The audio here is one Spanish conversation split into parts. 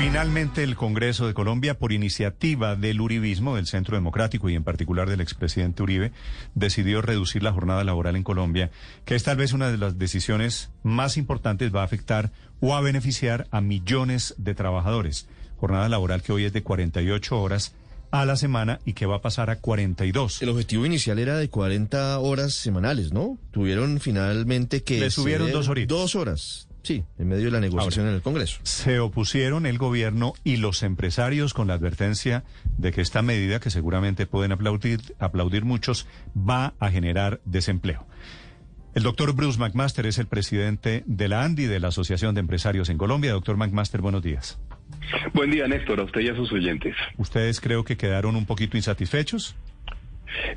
Finalmente, el Congreso de Colombia, por iniciativa del Uribismo, del Centro Democrático y en particular del expresidente Uribe, decidió reducir la jornada laboral en Colombia, que es tal vez una de las decisiones más importantes, va a afectar o a beneficiar a millones de trabajadores. Jornada laboral que hoy es de 48 horas a la semana y que va a pasar a 42. El objetivo inicial era de 40 horas semanales, ¿no? Tuvieron finalmente que... Le subieron dos horitas. Dos horas. Sí, en medio de la negociación Ahora, en el Congreso. Se opusieron el gobierno y los empresarios con la advertencia de que esta medida, que seguramente pueden aplaudir, aplaudir muchos, va a generar desempleo. El doctor Bruce McMaster es el presidente de la ANDI, de la Asociación de Empresarios en Colombia. Doctor McMaster, buenos días. Buen día, Néstor, a usted y a sus oyentes. ¿Ustedes creo que quedaron un poquito insatisfechos?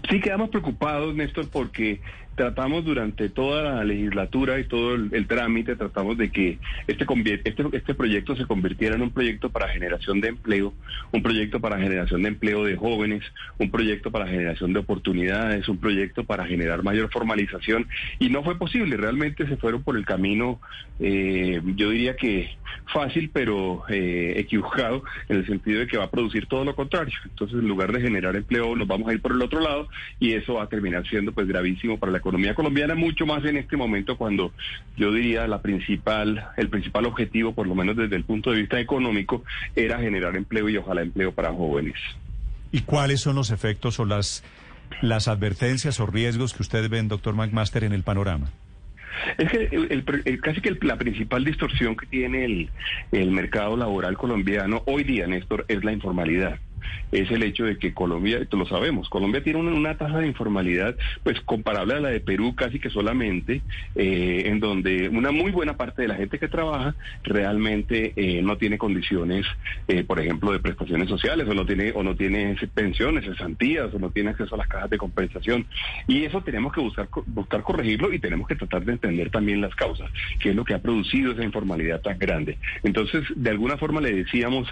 Sí, quedamos preocupados, Néstor, porque tratamos durante toda la legislatura y todo el, trámite, tratamos de que este, este, este proyecto se convirtiera en un proyecto para generación de empleo, un proyecto para generación de empleo de jóvenes, un proyecto para generación de oportunidades, un proyecto para generar mayor formalización y no fue posible, realmente se fueron por el camino, eh, yo diría que fácil pero eh, equivocado en el sentido de que va a producir todo lo contrario. Entonces en lugar de generar empleo nos vamos a ir por el otro lado y eso va a terminar siendo pues gravísimo para la economía colombiana, mucho más en este momento cuando yo diría la principal, el principal objetivo, por lo menos desde el punto de vista económico, era generar empleo y ojalá empleo para jóvenes. ¿Y cuáles son los efectos o las, las advertencias o riesgos que ustedes ven, doctor McMaster, en el panorama? Es que el, el, casi que el, la principal distorsión que tiene el, el mercado laboral colombiano hoy día, Néstor, es la informalidad es el hecho de que Colombia, lo sabemos, Colombia tiene una, una, tasa de informalidad pues comparable a la de Perú casi que solamente, eh, en donde una muy buena parte de la gente que trabaja realmente eh, no tiene condiciones, eh, por ejemplo, de prestaciones sociales o no tiene o no tiene pensiones, cesantías o no tiene acceso a las cajas de compensación y eso tenemos que buscar buscar corregirlo y tenemos que tratar de entender también las causas, qué es lo que ha producido esa informalidad tan grande. Entonces, de alguna forma le decíamos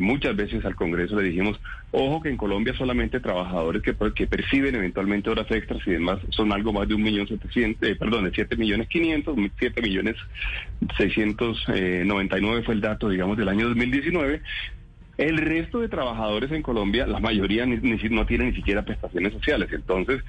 muchas veces al Congreso le dijimos, ojo que en Colombia solamente trabajadores que, que perciben eventualmente horas extras y demás son algo más de un millón setecientos, eh, perdón, de siete millones quinientos, siete millones seiscientos eh, noventa y nueve fue el dato, digamos, del año 2019. El resto de trabajadores en Colombia, la mayoría ni, ni, no tienen ni siquiera prestaciones sociales. Entonces,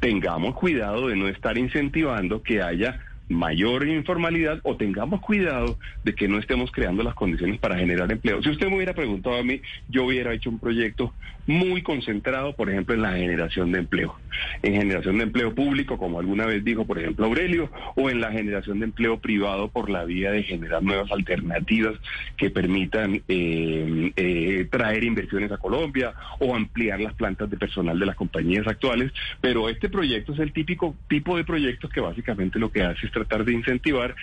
tengamos cuidado de no estar incentivando que haya mayor informalidad o tengamos cuidado de que no estemos creando las condiciones para generar empleo. Si usted me hubiera preguntado a mí, yo hubiera hecho un proyecto muy concentrado, por ejemplo, en la generación de empleo, en generación de empleo público, como alguna vez dijo, por ejemplo, Aurelio, o en la generación de empleo privado por la vía de generar nuevas alternativas que permitan eh, eh, traer inversiones a Colombia o ampliar las plantas de personal de las compañías actuales. Pero este proyecto es el típico tipo de proyectos que básicamente lo que hace es tratar de incentivar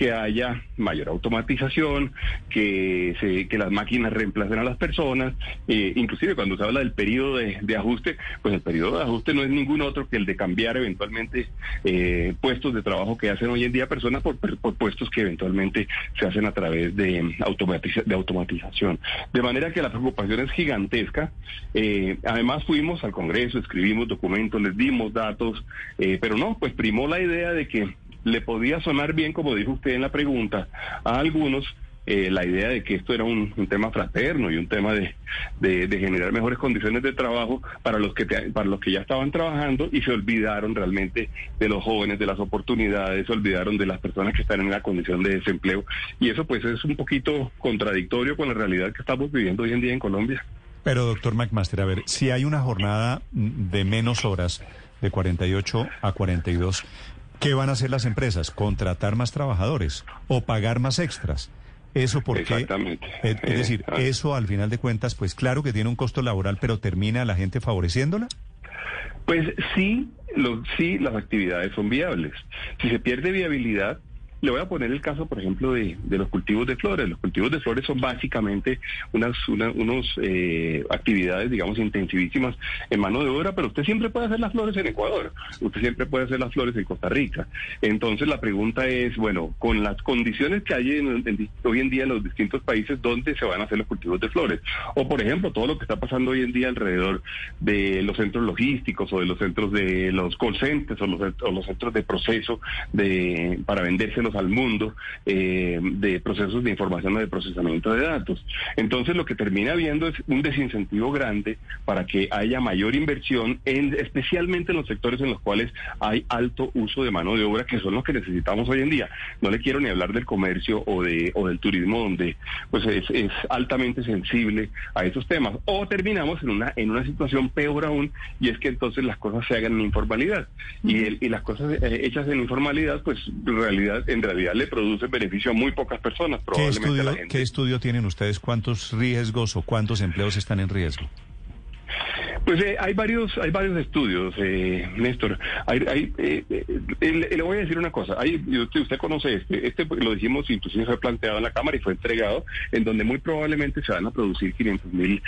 que haya mayor automatización, que, se, que las máquinas reemplacen a las personas, eh, inclusive cuando se habla del periodo de, ajuste, pues el periodo de ajuste no es ningún otro que el de cambiar eventualmente eh, puestos de trabajo que hacen hoy en día personas por, por, puestos que eventualmente se hacen a través de, automatiza, de automatización. De manera que la preocupación es gigantesca. Eh, además fuimos al Congreso, escribimos documentos, les dimos datos, eh, pero no, pues primó la idea de que le podía sonar bien, como dijo usted en la pregunta, a algunos eh, la idea de que esto era un, tema fraterno y un tema de, de, de, generar mejores condiciones de trabajo para los que te, para los que ya estaban trabajando y se olvidaron realmente de los jóvenes, de las oportunidades, se olvidaron de las personas que están en la condición de desempleo y eso pues es un poquito contradictorio con la realidad que estamos viviendo hoy en día en Colombia. Pero doctor McMaster, a ver, si hay una jornada de menos horas, de 48 a 42, ¿qué van a hacer las empresas? ¿Contratar más trabajadores o pagar más extras? Eso porque, Exactamente. Es, es decir, eh, eso al final de cuentas, pues claro que tiene un costo laboral, pero termina la gente favoreciéndola. Pues sí, lo, sí, las actividades son viables. Si se pierde viabilidad, le voy a poner el caso, por ejemplo, de, de los cultivos de flores. Los cultivos de flores son básicamente unas una, unos eh, actividades, digamos, intensivísimas en mano de obra, pero usted siempre puede hacer las flores en Ecuador, usted siempre puede hacer las flores en Costa Rica. Entonces la pregunta es, bueno, con las condiciones que hay hoy en día en los distintos países, ¿dónde se van a hacer los cultivos de flores? O, por ejemplo, todo lo que está pasando hoy en día alrededor de los centros logísticos o de los centros de los call centers o los, centros de proceso de para al mundo, eh, de procesos de información o de procesamiento de datos. Entonces lo que termina habiendo es un desincentivo grande para que haya mayor inversión, en, especialmente en los sectores en los cuales hay alto uso de mano de obra, que son los que necesitamos hoy en día. No le quiero ni hablar del comercio o, de, o del turismo, donde pues es, es altamente sensible a esos temas. O terminamos en una, en una situación peor aún, y es que entonces las cosas se hagan en informalidad. Y, y las cosas eh, hechas en informalidad, pues en realidad, en realidad le producen beneficio a muy pocas personas. Probablemente ¿Qué estudio, ¿Qué estudio tienen ustedes? ¿Cuántos riesgos o cuántos empleos están en riesgo? Pues eh, hay varios hay varios estudios, eh, Néstor. Hay, eh, le, voy a decir una cosa. Hay, usted, usted, conoce este, este lo dijimos, inclusive fue planteado en la Cámara y fue entregado, en donde muy probablemente se van a producir 500 mil,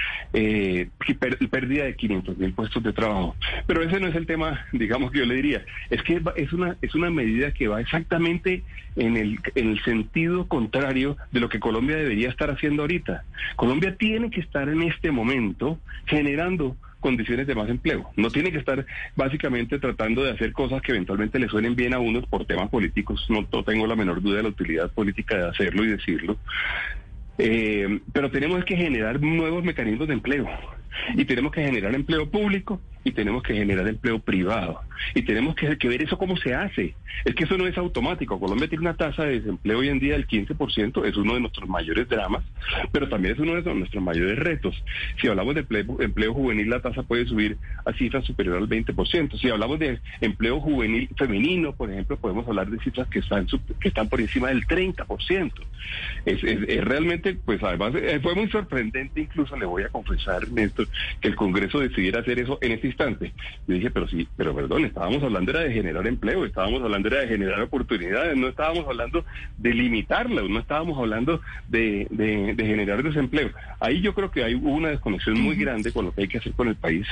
pérdida de 500 mil puestos de trabajo. Pero ese no es el tema, digamos que yo le diría. Es que es una es una medida que va exactamente en el, en el sentido contrario de lo que Colombia debería estar haciendo ahorita. Colombia tiene que estar en este momento generando condiciones de más empleo. No tiene que estar básicamente tratando de hacer cosas que eventualmente le suenen bien a unos por temas políticos. No, tengo la menor duda de la utilidad política de hacerlo y decirlo. Eh, pero tenemos que generar nuevos mecanismos de empleo y tenemos que generar empleo público y tenemos que generar empleo privado. Y tenemos que, ver eso cómo se hace. Es que eso no es automático. Colombia tiene una tasa de desempleo hoy en día del 15%, es uno de nuestros mayores dramas, pero también es uno de nuestros mayores retos. Si hablamos de empleo, juvenil, la tasa puede subir a cifras superiores al 20%. Si hablamos de empleo juvenil femenino, por ejemplo, podemos hablar de cifras que están, que están por encima del 30%. Es, es, realmente, pues además, eh, fue muy sorprendente, incluso le voy a confesar, Néstor, que el Congreso decidiera hacer eso en este instante. Yo dije, pero sí, pero perdón, estábamos hablando era de generar empleo, estábamos hablando era de generar oportunidades, no estábamos hablando de limitarla, no estábamos hablando de, de, generar desempleo. Ahí yo creo que hay una desconexión muy grande con lo que hay que hacer con el país,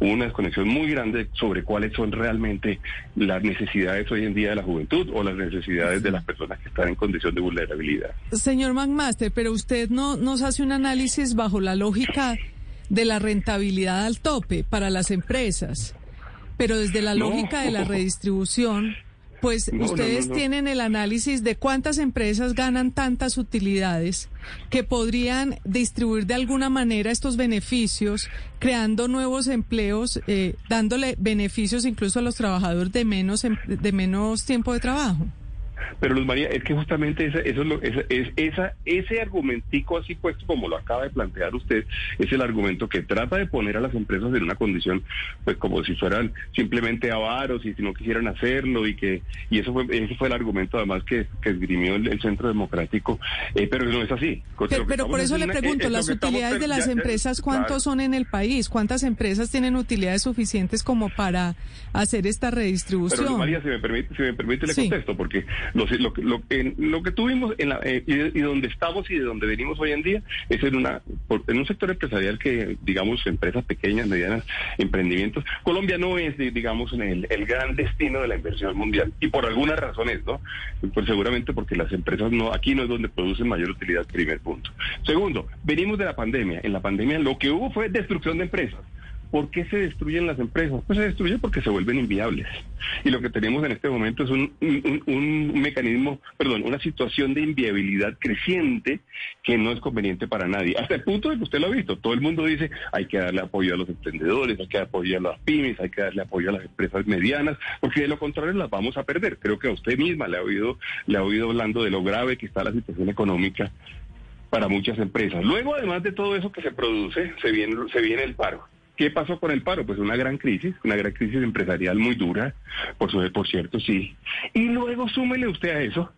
una desconexión muy grande sobre cuáles son realmente las necesidades hoy en día de la juventud o las necesidades de las personas que están en condición de vulnerabilidad. Señor McMaster, pero usted no nos hace un análisis bajo la lógica de la rentabilidad al tope para las empresas, pero desde la lógica de la redistribución, pues ustedes tienen el análisis de cuántas empresas ganan tantas utilidades que podrían distribuir de alguna manera estos beneficios, creando nuevos empleos, eh, dándole beneficios incluso a los trabajadores de menos, em, de menos tiempo de trabajo. Pero Luz María, es que justamente ese, eso es, lo, es, esa, ese argumentico así puesto como lo acaba de plantear usted, es el argumento que trata de poner a las empresas en una condición, pues como si fueran simplemente avaros y si no quisieran hacerlo y que y eso fue ese fue el argumento además que, que esgrimió el, Centro Democrático, eh, pero no es así. Pero, por eso le pregunto, las utilidades de las empresas, ¿cuántos son en el país? ¿Cuántas empresas tienen utilidades suficientes como para hacer esta redistribución? Pero María, si me permite, si me permite le contesto, porque lo, lo, lo, que tuvimos en la, eh, y, donde estamos y de donde venimos hoy en día es en, una, en un sector empresarial que, digamos, empresas pequeñas, medianas, emprendimientos. Colombia no es, digamos, el, el gran destino de la inversión mundial y por algunas razones, ¿no? Pues seguramente porque las empresas no, aquí no es donde producen mayor utilidad, primer punto. Segundo, venimos de la pandemia. En la pandemia lo que hubo fue destrucción de empresas. ¿Por qué se destruyen las empresas? Pues se destruyen porque se vuelven inviables. Y lo que tenemos en este momento es un, un, mecanismo, perdón, una situación de inviabilidad creciente que no es conveniente para nadie. Hasta el punto de que usted lo ha visto. Todo el mundo dice hay que darle apoyo a los emprendedores, hay que apoyar a las pymes, hay que darle apoyo a las empresas medianas, porque de lo contrario las vamos a perder. Creo que a usted misma le ha oído, le ha oído hablando de lo grave que está la situación económica para muchas empresas. Luego, además de todo eso que se produce, se viene, se viene el paro. ¿Qué pasó con el paro? Pues una gran crisis, una gran crisis empresarial muy dura, por, su, por cierto, sí. Y luego súmele usted a eso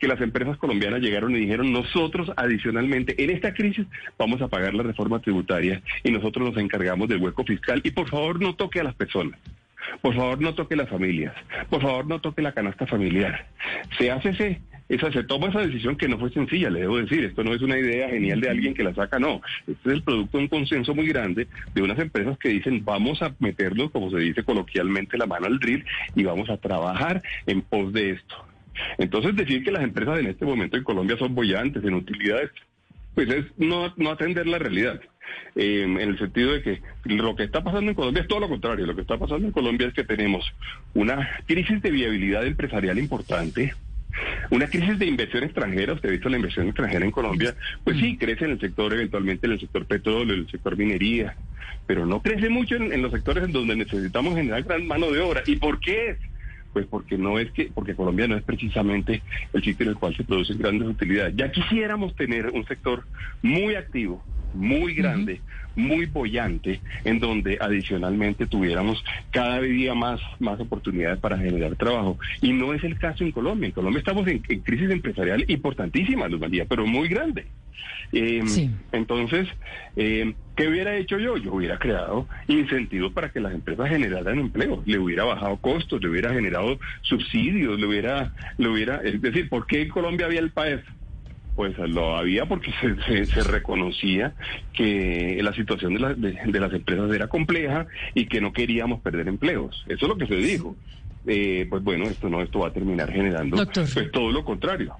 que las empresas colombianas llegaron y dijeron nosotros adicionalmente en esta crisis vamos a pagar la reforma tributaria y nosotros nos encargamos del hueco fiscal y por favor no toque a las personas. Por favor, no toque las familias. Por favor, no toque la canasta familiar. Se hace ese, esa, se toma esa decisión que no fue sencilla, le debo decir. Esto no es una idea genial de alguien que la saca, no. Este es el producto de un consenso muy grande de unas empresas que dicen vamos a meternos, como se dice coloquialmente, la mano al drill y vamos a trabajar en pos de esto. Entonces, decir que las empresas en este momento en Colombia son bollantes en utilidades, pues es no, no atender la realidad. Eh, en el sentido de que lo que está pasando en Colombia es todo lo contrario. Lo que está pasando en Colombia es que tenemos una crisis de viabilidad empresarial importante, una crisis de inversión extranjera, usted ha visto la inversión extranjera en Colombia, pues sí, crece en el sector, eventualmente en el sector petróleo, en el sector minería, pero no crece mucho en, en los sectores en donde necesitamos generar gran mano de obra. ¿Y por qué es? Pues porque no es que, porque Colombia no es precisamente el sitio en el cual se producen grandes utilidades. Ya quisiéramos tener un sector muy activo, muy grande, muy bollante, en donde adicionalmente tuviéramos cada día más, más oportunidades para generar trabajo. Y no es el caso en Colombia. En Colombia estamos en, en crisis empresarial importantísima, Luz María, pero muy grande. Eh, Sí. Entonces, eh, ¿qué hubiera hecho yo? Yo hubiera creado incentivos para que las empresas generaran empleo, le hubiera bajado costos, le hubiera generado subsidios, le hubiera, le hubiera, es decir, ¿por qué en Colombia había el PAEF? Pues lo había porque se, se- se reconocía que la situación de, la- de- de las empresas era compleja y que no queríamos perder empleos. Eso es lo que se dijo. Eh, pues bueno, esto no, esto va a terminar generando Doctor. pues todo lo contrario.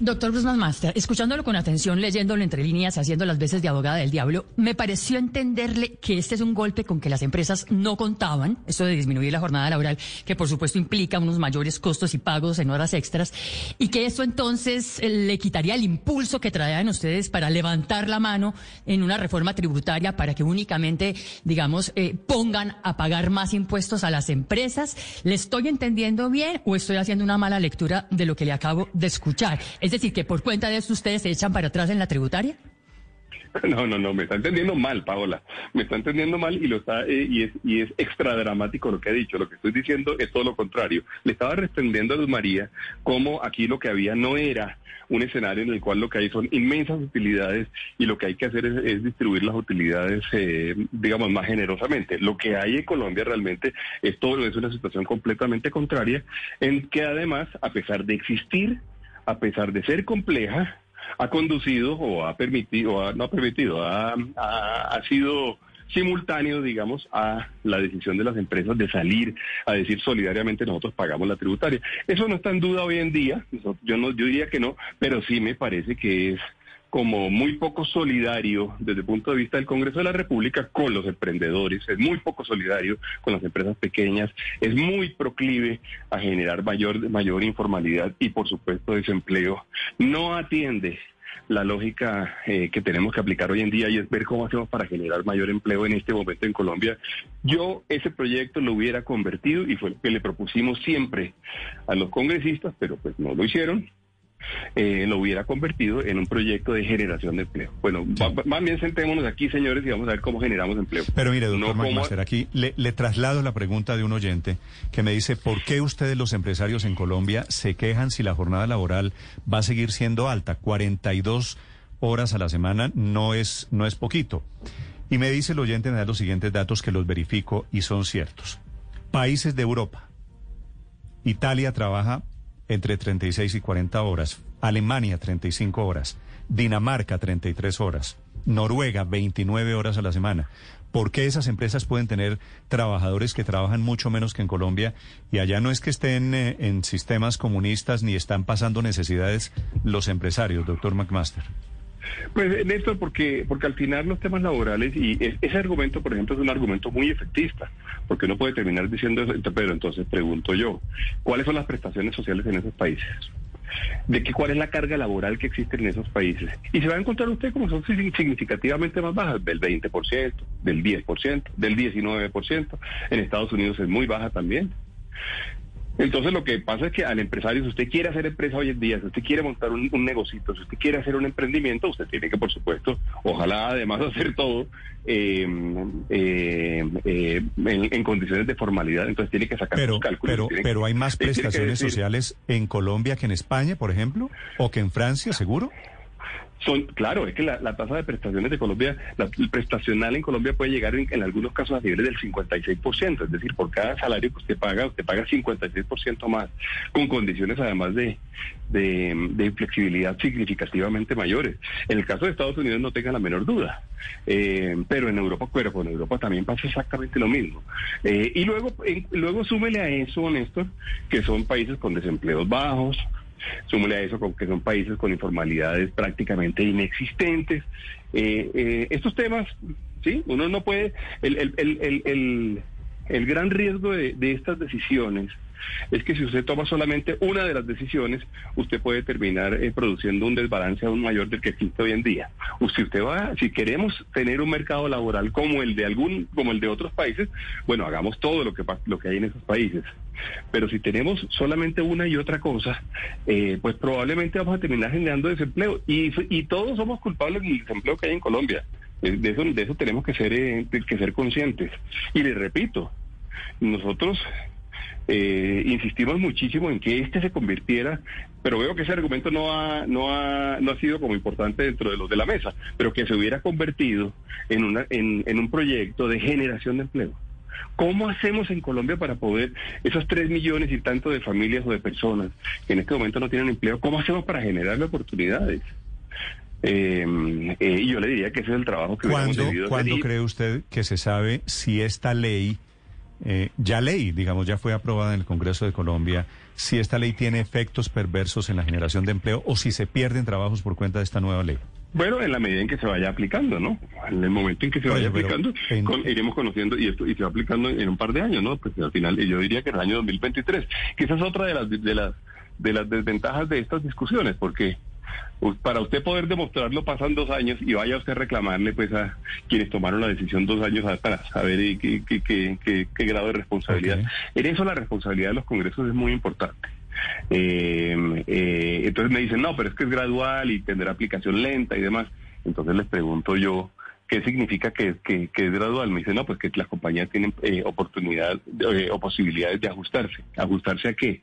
Doctor Brusman Master, escuchándolo con atención, leyéndolo entre líneas, haciendo las veces de abogada del diablo, me pareció entenderle que este es un golpe con que las empresas no contaban, esto de disminuir la jornada laboral, que por supuesto implica unos mayores costos y pagos en horas extras, y que esto entonces eh, le quitaría el impulso que traían ustedes para levantar la mano en una reforma tributaria para que únicamente, digamos, eh, pongan a pagar más impuestos a las empresas. ¿Le estoy entendiendo bien o estoy haciendo una mala lectura de lo que le acabo de escuchar? Es decir, que por cuenta de eso ustedes se echan para atrás en la tributaria. No, no, no, me está entendiendo mal, Paola. Me está entendiendo mal y lo está eh, y es y es extra dramático lo que ha dicho. Lo que estoy diciendo es todo lo contrario. Le estaba respondiendo a Luz María cómo aquí lo que había no era un escenario en el cual lo que hay son inmensas utilidades y lo que hay que hacer es, distribuir las utilidades, eh, digamos, más generosamente. Lo que hay en Colombia realmente es todo es una situación completamente contraria, en que además, a pesar de existir, a pesar de ser compleja, ha conducido o ha permitido, o ha- no ha permitido, ha, ha- ha sido simultáneo, digamos, a la decisión de las empresas de salir a decir solidariamente nosotros pagamos la tributaria. Eso no está en duda hoy en día, yo no, yo diría que no, pero sí me parece que es como muy poco solidario desde el punto de vista del Congreso de la República con los emprendedores, es muy poco solidario con las empresas pequeñas, es muy proclive a generar mayor, mayor informalidad y por supuesto desempleo. No atiende la lógica eh, que tenemos que aplicar hoy en día y es ver cómo hacemos para generar mayor empleo en este momento en Colombia. Yo ese proyecto lo hubiera convertido y fue lo que le propusimos siempre a los congresistas, pero pues no lo hicieron eh, lo hubiera convertido en un proyecto de generación de empleo. Bueno, va- más bien sentémonos aquí, señores, y vamos a ver cómo generamos empleo. Pero mire, doctor No cómo- McMaster, aquí le, le traslado la pregunta de un oyente que me dice, ¿por qué ustedes los empresarios en Colombia se quejan si la jornada laboral va a seguir siendo alta? 42 horas a la semana no es, no es poquito. Y me dice el oyente, me da los siguientes datos que los verifico y son ciertos. Países de Europa. Italia trabaja entre 36 y 40 horas. Alemania 35 horas. Dinamarca 33 horas. Noruega 29 horas a la semana. ¿Por qué esas empresas pueden tener trabajadores que trabajan mucho menos que en Colombia y allá no es que estén eh, en sistemas comunistas ni están pasando necesidades los empresarios, doctor McMaster? Pues Néstor, porque, porque al final los temas laborales, y es- ese argumento, por ejemplo, es un argumento muy efectista, porque uno puede terminar diciendo eso, pero entonces pregunto yo, ¿cuáles son las prestaciones sociales en esos países? ¿De qué, cuál es la carga laboral que existe en esos países? Y se va a encontrar usted como son sig- significativamente más bajas, del 20%, del 10%, del 19%. En Estados Unidos es muy baja también. Entonces lo que pasa es que al empresario, si usted quiere hacer empresa hoy en día, si usted quiere montar un, un negocito, si usted quiere hacer un emprendimiento, usted tiene que, por supuesto, ojalá además hacer todo eh, eh, eh, en, en condiciones de formalidad. Entonces tiene que sacar Pero, sus cálculos. pero, que- pero hay más prestaciones decir- sociales en Colombia que en España, por ejemplo, o que en Francia, seguro. Son, claro, es que la, tasa de prestaciones de Colombia, la, el prestacional en Colombia puede llegar en, algunos casos a niveles del 56%, es decir, por cada salario que usted paga, usted paga 56% más, con condiciones además de, de, flexibilidad significativamente mayores. En el caso de Estados Unidos no tenga la menor duda, eh, pero en Europa, pero en Europa también pasa exactamente lo mismo. Eh, y luego, luego súmele a eso, Néstor, que son países con desempleos bajos, Súmele a eso con que son países con informalidades prácticamente inexistentes. Eh, eh, estos temas, sí, uno no puede. El, el, el, el gran riesgo de, de estas decisiones es que si usted toma solamente una de las decisiones, usted puede terminar eh, produciendo un desbalance aún mayor del que existe hoy en día. O si usted va, si queremos tener un mercado laboral como el de algún, como el de otros países, bueno, hagamos todo lo que lo que hay en esos países. Pero si tenemos solamente una y otra cosa, eh, pues probablemente vamos a terminar generando desempleo. Y, todos somos culpables del desempleo que hay en Colombia. De eso, de eso tenemos que ser, eh, que ser conscientes. Y le repito, nosotros eh, insistimos muchísimo en que este se convirtiera, pero veo que ese argumento no ha, no ha, no ha sido como importante dentro de los de la mesa, pero que se hubiera convertido en, una, en un proyecto de generación de empleo. ¿Cómo hacemos en Colombia para poder, esos tres millones y tanto de familias o de personas que en este momento no tienen empleo, cómo hacemos para generarle oportunidades? Eh, eh, y yo le diría que ese es el trabajo que ¿Cuándo, ¿Cuándo cree usted que se sabe si esta ley eh, ya ley, digamos, ya fue aprobada en el Congreso de Colombia, si esta ley tiene efectos perversos en la generación de empleo o si se pierden trabajos por cuenta de esta nueva ley. Bueno, en la medida en que se vaya aplicando, ¿no? En el momento en que se vaya aplicando, iremos conociendo y esto y se va aplicando en, un par de años, ¿no? Pues al final, yo diría que en el año 2023, que esa es otra de las de las de las desventajas de estas discusiones, porque para usted poder demostrarlo pasan dos años y vaya usted a reclamarle pues a quienes tomaron la decisión dos años atrás, a ver qué, qué, grado de responsabilidad. En eso la responsabilidad de los congresos es muy importante. Eh, eh, entonces me dicen, no, pero es que es gradual y tendrá aplicación lenta y demás. Entonces les pregunto yo, ¿qué significa que, que, es gradual? Me dicen, no, pues que las compañías tienen eh, oportunidad o posibilidades de ajustarse. ¿Ajustarse a qué?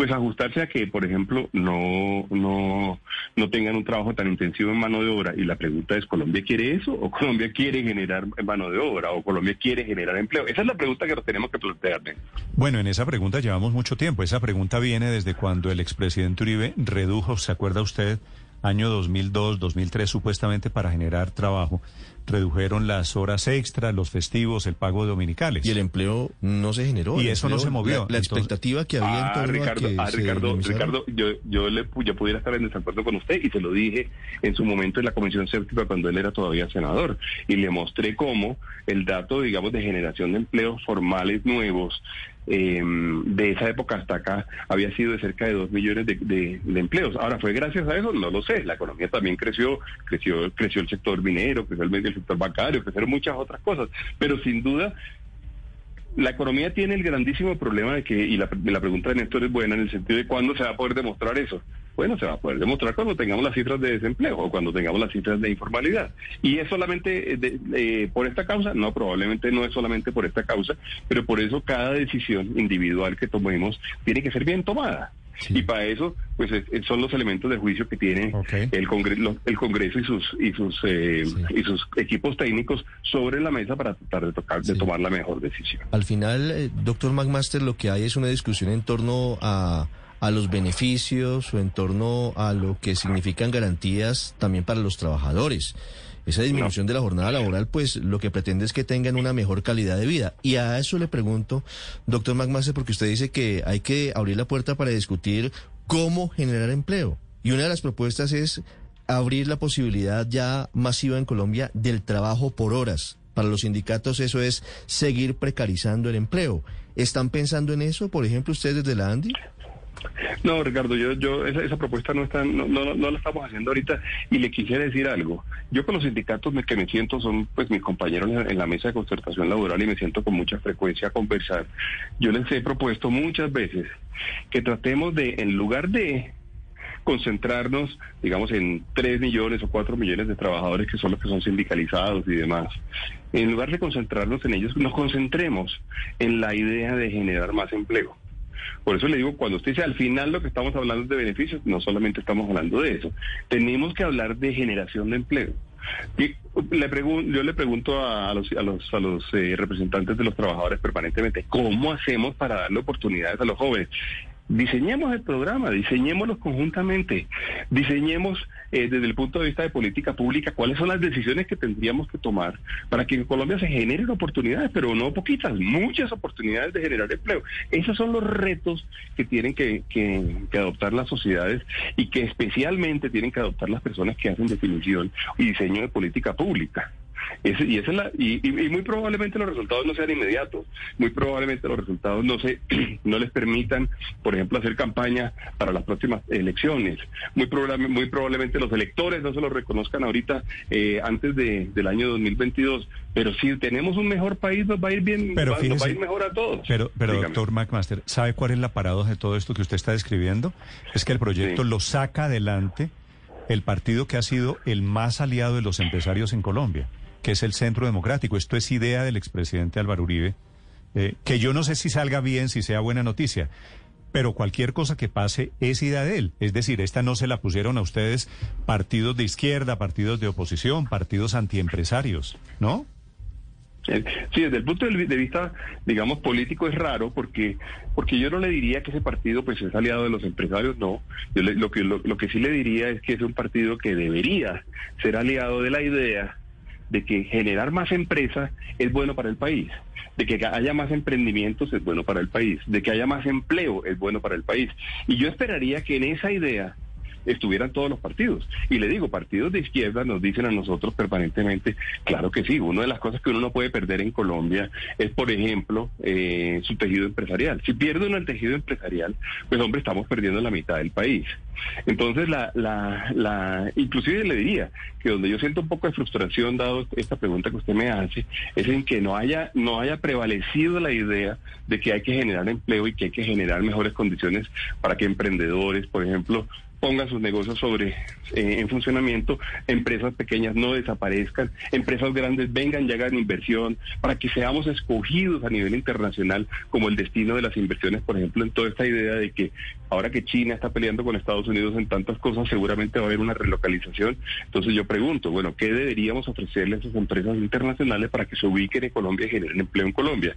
Pues ajustarse a que, por ejemplo, no, no, no tengan un trabajo tan intensivo en mano de obra. Y la pregunta es, ¿Colombia quiere eso? ¿O Colombia quiere generar mano de obra? ¿O Colombia quiere generar empleo? Esa es la pregunta que nos tenemos que plantear. Bueno, en esa pregunta llevamos mucho tiempo. Esa pregunta viene desde cuando el expresidente Uribe redujo, ¿se acuerda usted? Año 2002, 2003, supuestamente para generar trabajo, redujeron las horas extras, los festivos, el pago de dominicales. Y el empleo no se generó. Y eso no se movió. La, expectativa que había en ah, torno Ricardo, a que ah, Ricardo, Ricardo, yo, yo, le, yo pudiera estar en desacuerdo con usted y se lo dije en su momento en la Comisión Séptima cuando él era todavía senador. Y le mostré cómo el dato, digamos, de generación de empleos formales nuevos eh, de esa época hasta acá había sido de cerca de dos millones de, empleos. Ahora, ¿fue gracias a eso? No lo sé. La economía también creció, creció, creció el sector minero, creció el, el sector bancario, crecieron muchas otras cosas. Pero sin duda, la economía tiene el grandísimo problema de que, y la, la pregunta de Néstor es buena en el sentido de cuándo se va a poder demostrar eso. Bueno, se va a poder demostrar cuando tengamos las cifras de desempleo o cuando tengamos las cifras de informalidad. ¿Y es solamente eh, eh, por esta causa? No, probablemente no es solamente por esta causa, pero por eso cada decisión individual que tomemos tiene que ser bien tomada. Y para eso, pues son los elementos de juicio que tiene el, Congreso, el Congreso y sus y sus eh, y sus equipos técnicos sobre la mesa para tratar de, tocar, de tomar la mejor decisión. Al final, doctor McMaster, lo que hay es una discusión en torno a a los beneficios o en torno a lo que significan garantías también para los trabajadores. Esa disminución de la jornada laboral, pues lo que pretende es que tengan una mejor calidad de vida. Y a eso le pregunto, doctor McMaster, porque usted dice que hay que abrir la puerta para discutir cómo generar empleo. Y una de las propuestas es abrir la posibilidad ya masiva en Colombia del trabajo por horas. Para los sindicatos eso es seguir precarizando el empleo. ¿Están pensando en eso, por ejemplo, ustedes desde la ANDI? No, Ricardo, yo, yo esa, esa propuesta no, está, no, no, no, la estamos haciendo ahorita y le quisiera decir algo. Yo con los sindicatos que me siento son pues mis compañeros en, la mesa de concertación laboral y me siento con mucha frecuencia a conversar. Yo les he propuesto muchas veces que tratemos de, en lugar de concentrarnos, digamos, en 3 millones o 4 millones de trabajadores que son los que son sindicalizados y demás. En lugar de concentrarnos en ellos, nos concentremos en la idea de generar más empleo. Por eso le digo, cuando usted dice al final lo que estamos hablando es de beneficios, no solamente estamos hablando de eso. Tenemos que hablar de generación de empleo. Y le yo le pregunto a, los, a los, a los eh, representantes de los trabajadores permanentemente, ¿cómo hacemos para darle oportunidades a los jóvenes? Diseñemos el programa, diseñémoslo conjuntamente, diseñemos eh, desde el punto de vista de política pública cuáles son las decisiones que tendríamos que tomar para que en Colombia se generen oportunidades, pero no poquitas, muchas oportunidades de generar empleo. Esos son los retos que tienen que, que adoptar las sociedades y que especialmente tienen que adoptar las personas que hacen definición y diseño de política pública y, esa es la, y, muy probablemente los resultados no sean inmediatos, muy probablemente los resultados no se no les permitan, por ejemplo, hacer campaña para las próximas elecciones. Muy, muy probablemente los electores no se lo reconozcan ahorita eh, antes de, del año 2022. Pero si tenemos un mejor país, nos va a ir bien, pero va, a ir mejor a todos. Pero, pero doctor McMaster, ¿sabe cuál es la paradoja de todo esto que usted está describiendo? Es que el proyecto lo saca adelante el partido que ha sido el más aliado de los empresarios en Colombia que es el Centro Democrático. Esto es idea del expresidente Álvaro Uribe, eh, que yo no sé si salga bien, si sea buena noticia, pero cualquier cosa que pase es idea de él. Es decir, esta no se la pusieron a ustedes partidos de izquierda, partidos de oposición, partidos antiempresarios, ¿no? Sí, desde el punto de vista, digamos, político es raro porque porque yo no le diría que ese partido pues es aliado de los empresarios, no. Yo lo, que, lo que sí le diría es que es un partido que debería ser aliado de la idea de que generar más empresas es bueno para el país, de que haya más emprendimientos es bueno para el país, de que haya más empleo es bueno para el país. Y yo esperaría que en esa idea estuvieran todos los partidos. Y le digo, partidos de izquierda nos dicen a nosotros permanentemente, claro que sí, una de las cosas que uno no puede perder en Colombia es, por ejemplo, eh, su tejido empresarial. Si pierde uno el tejido empresarial, pues hombre, estamos perdiendo la mitad del país. Entonces, la, la, la, inclusive le diría que donde yo siento un poco de frustración, dado esta pregunta que usted me hace, es en que no haya, no haya prevalecido la idea de que hay que generar empleo y que hay que generar mejores condiciones para que emprendedores, por ejemplo, pongan sus negocios sobre eh, en funcionamiento, empresas pequeñas no desaparezcan, empresas grandes vengan y hagan inversión, para que seamos escogidos a nivel internacional como el destino de las inversiones, por ejemplo, en toda esta idea de que ahora que China está peleando con Estados Unidos en tantas cosas, seguramente va a haber una relocalización. Entonces yo pregunto, bueno, ¿qué deberíamos ofrecerle a esas empresas internacionales para que se ubiquen en Colombia y generen empleo en Colombia?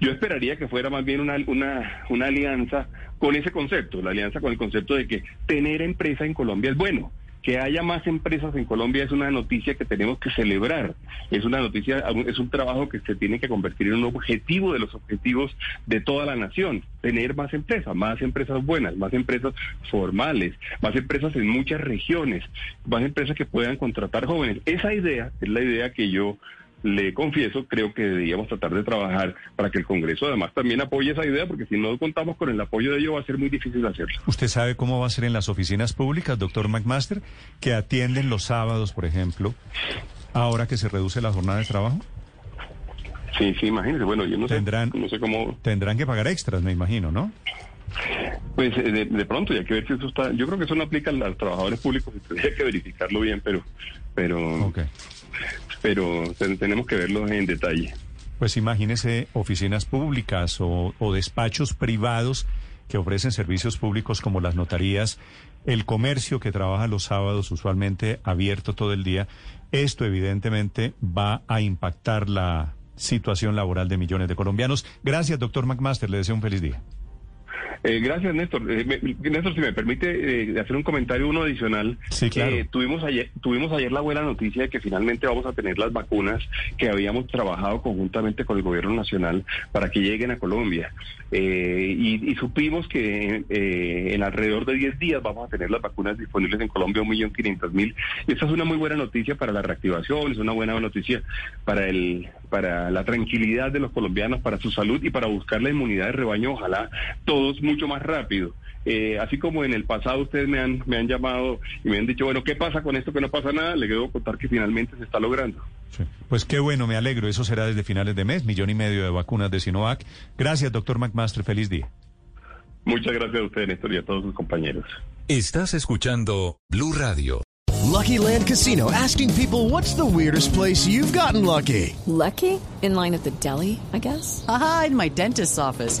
Yo esperaría que fuera más bien una, una, una alianza con ese concepto, la alianza con el concepto de que tener empresa en Colombia es bueno. Que haya más empresas en Colombia es una noticia que tenemos que celebrar. Es una noticia, es un trabajo que se tiene que convertir en un objetivo de los objetivos de toda la nación. Tener más empresas, más empresas buenas, más empresas formales, más empresas en muchas regiones, más empresas que puedan contratar jóvenes. Esa idea es la idea que yo le confieso, creo que deberíamos tratar de trabajar para que el Congreso además también apoye esa idea, porque si no contamos con el apoyo de ello va a ser muy difícil hacerlo. ¿Usted sabe cómo va a ser en las oficinas públicas, doctor McMaster, que atienden los sábados, por ejemplo, ahora que se reduce la jornada de trabajo? Sí, sí, imagínese. Bueno, yo no tendrán, sé, no sé cómo... Tendrán que pagar extras, me imagino, ¿no? Pues eh, de, pronto, ya que ver si eso está... Yo creo que eso no aplica a los trabajadores públicos, tendría que verificarlo bien, pero... pero okay pero tenemos que verlo en detalle. Pues imagínese oficinas públicas o, despachos privados que ofrecen servicios públicos como las notarías, el comercio que trabaja los sábados usualmente abierto todo el día. Esto evidentemente va a impactar la situación laboral de millones de colombianos. Gracias, doctor McMaster. Le deseo un feliz día. Eh, gracias, Néstor. Eh, Néstor, si me permite eh, hacer un comentario uno adicional. Sí, claro. tuvimos, ayer, tuvimos ayer la buena noticia de que finalmente vamos a tener las vacunas que habíamos trabajado conjuntamente con el gobierno nacional para que lleguen a Colombia. Y, supimos que en alrededor de 10 días vamos a tener las vacunas disponibles en Colombia, 1.500.000. Y esta es una muy buena noticia para la reactivación, es una buena noticia para, el, para la tranquilidad de los colombianos, para su salud y para buscar la inmunidad de rebaño. Ojalá todos mucho más rápido. Eh, así como en el pasado ustedes me han, me han llamado y me han dicho, bueno, ¿qué pasa con esto que no pasa nada? Le debo contar que finalmente se está logrando. Pues qué bueno, me alegro. Eso será desde finales de mes, millón y medio de vacunas de Sinovac. Gracias, doctor McMaster. Feliz día. Muchas gracias a usted, Néstor, y a todos sus compañeros. Estás escuchando Blue Radio. Lucky Land Casino asking people what's the weirdest place you've gotten lucky? Lucky? In line at the deli, I guess? Aha, in my dentist's office.